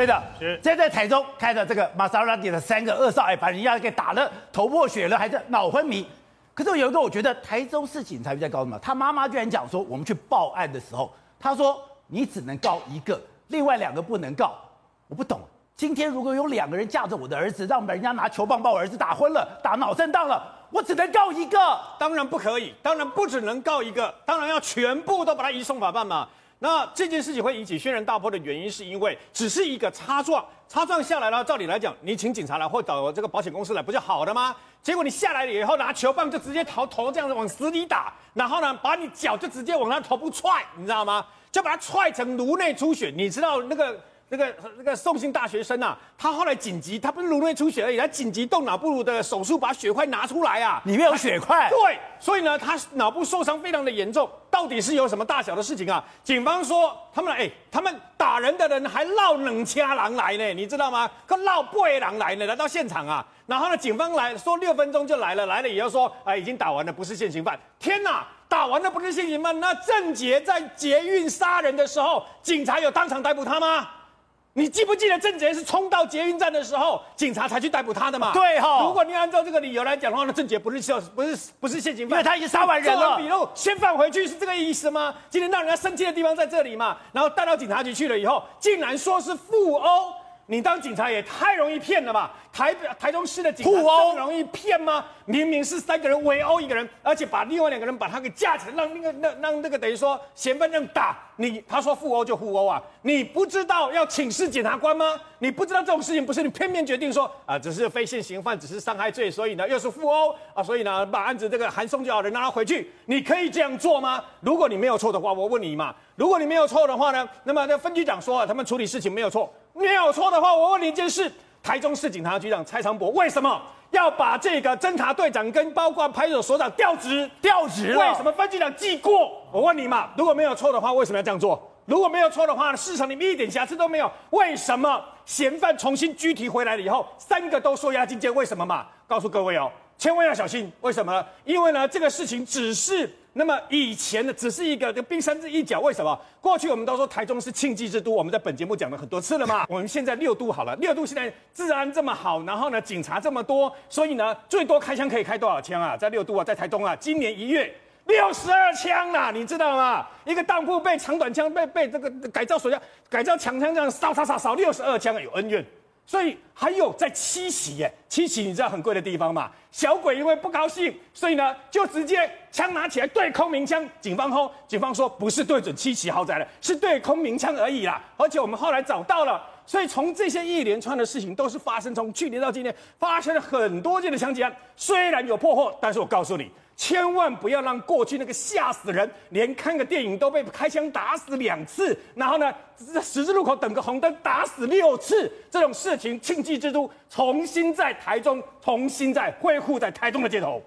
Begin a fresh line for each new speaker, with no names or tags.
对的，是。现在在台中开的这个玛莎拉蒂的三个二少，哎，把人家给打了头破血流，还是脑昏迷。可是有一个，我觉得台中市警察比较高明嘛，他妈妈居然讲说，我们去报案的时候，他说你只能告一个，另外两个不能告。我不懂，今天如果有两个人架着我的儿子，让人家拿球棒把我儿子打昏了，打脑震荡了，我只能告一个。
当然不可以，当然不只能告一个，当然要全部都把他移送法办嘛。那这件事情会引起轩然大波的原因，是因为只是一个擦撞，擦撞下来了，照理来讲，你请警察来或找这个保险公司来，不就好了吗？结果你下来了以后，拿球棒就直接头头这样子往死里打，然后呢，把你脚就直接往他头部踹，你知道吗？就把他踹成颅内出血，你知道那个。那个那个宋姓大学生啊，他后来紧急，他不是颅内出血而已，他紧急动脑部的手术，把血块拿出来啊，
里面有血块。
对，所以呢，他脑部受伤非常的严重。到底是有什么大小的事情啊？警方说，他们哎，他们打人的人还闹冷枪狼来呢，你知道吗？可落八个人来呢，来到现场啊，然后呢，警方来说六分钟就来了，来了以后说，哎，已经打完了，不是现行犯。天哪，打完了不是现行犯？那郑杰在捷运杀人的时候，警察有当场逮捕他吗？你记不记得郑杰是冲到捷运站的时候，警察才去逮捕他的嘛？
对哈、哦。
如果你按照这个理由来讲的话，那郑杰不是现，不是不是现行犯，
因为他已经杀完人了。
笔录，先放回去是这个意思吗？今天让人家生气的地方在这里嘛？然后带到警察局去了以后，竟然说是互殴。你当警察也太容易骗了吧？台台中市的警察这么容易骗吗？明明是三个人围殴一个人，而且把另外两个人把他给架起来，让那个那让那个等于说嫌犯这样打你。他说互殴就互殴啊！你不知道要请示检察官吗？你不知道这种事情不是你片面决定说啊，只是非现行犯，只是伤害罪，所以呢又是互殴啊，所以呢把案子这个函送就好，了，让他回去。你可以这样做吗？如果你没有错的话，我问你嘛。如果你没有错的话呢？那么那分局长说啊，他们处理事情没有错。没有错的话，我问你一件事：台中市警察局长蔡昌博为什么要把这个侦查队长跟包括派出所所长调职？调职？为什么分局长记过？我问你嘛，如果没有错的话，为什么要这样做？如果没有错的话，事实上你们一点瑕疵都没有，为什么嫌犯重新拘提回来了以后，三个都说押进监？为什么嘛？告诉各位哦，千万要小心。为什么呢？因为呢，这个事情只是。那么以前的只是一个冰山之一角，为什么？过去我们都说台中是庆忌之都，我们在本节目讲了很多次了嘛。我们现在六都好了，六都现在治安这么好，然后呢，警察这么多，所以呢，最多开枪可以开多少枪啊？在六都啊，在台中啊，今年一月六十二枪啊，你知道吗？一个当铺被长短枪被被这个改造手枪改造抢枪这样扫扫扫扫六十二枪，有恩怨。所以还有在七喜耶，七喜你知道很贵的地方嘛？小鬼因为不高兴，所以呢就直接枪拿起来对空鸣枪。警方后，警方说不是对准七喜豪宅了，是对空鸣枪而已啦。而且我们后来找到了，所以从这些一连串的事情都是发生，从去年到今年发生了很多件的枪击案，虽然有破获，但是我告诉你。千万不要让过去那个吓死人，连看个电影都被开枪打死两次，然后呢，在十字路口等个红灯打死六次这种事情，庆忌之都重新在台中，重新在恢复在台中的街头。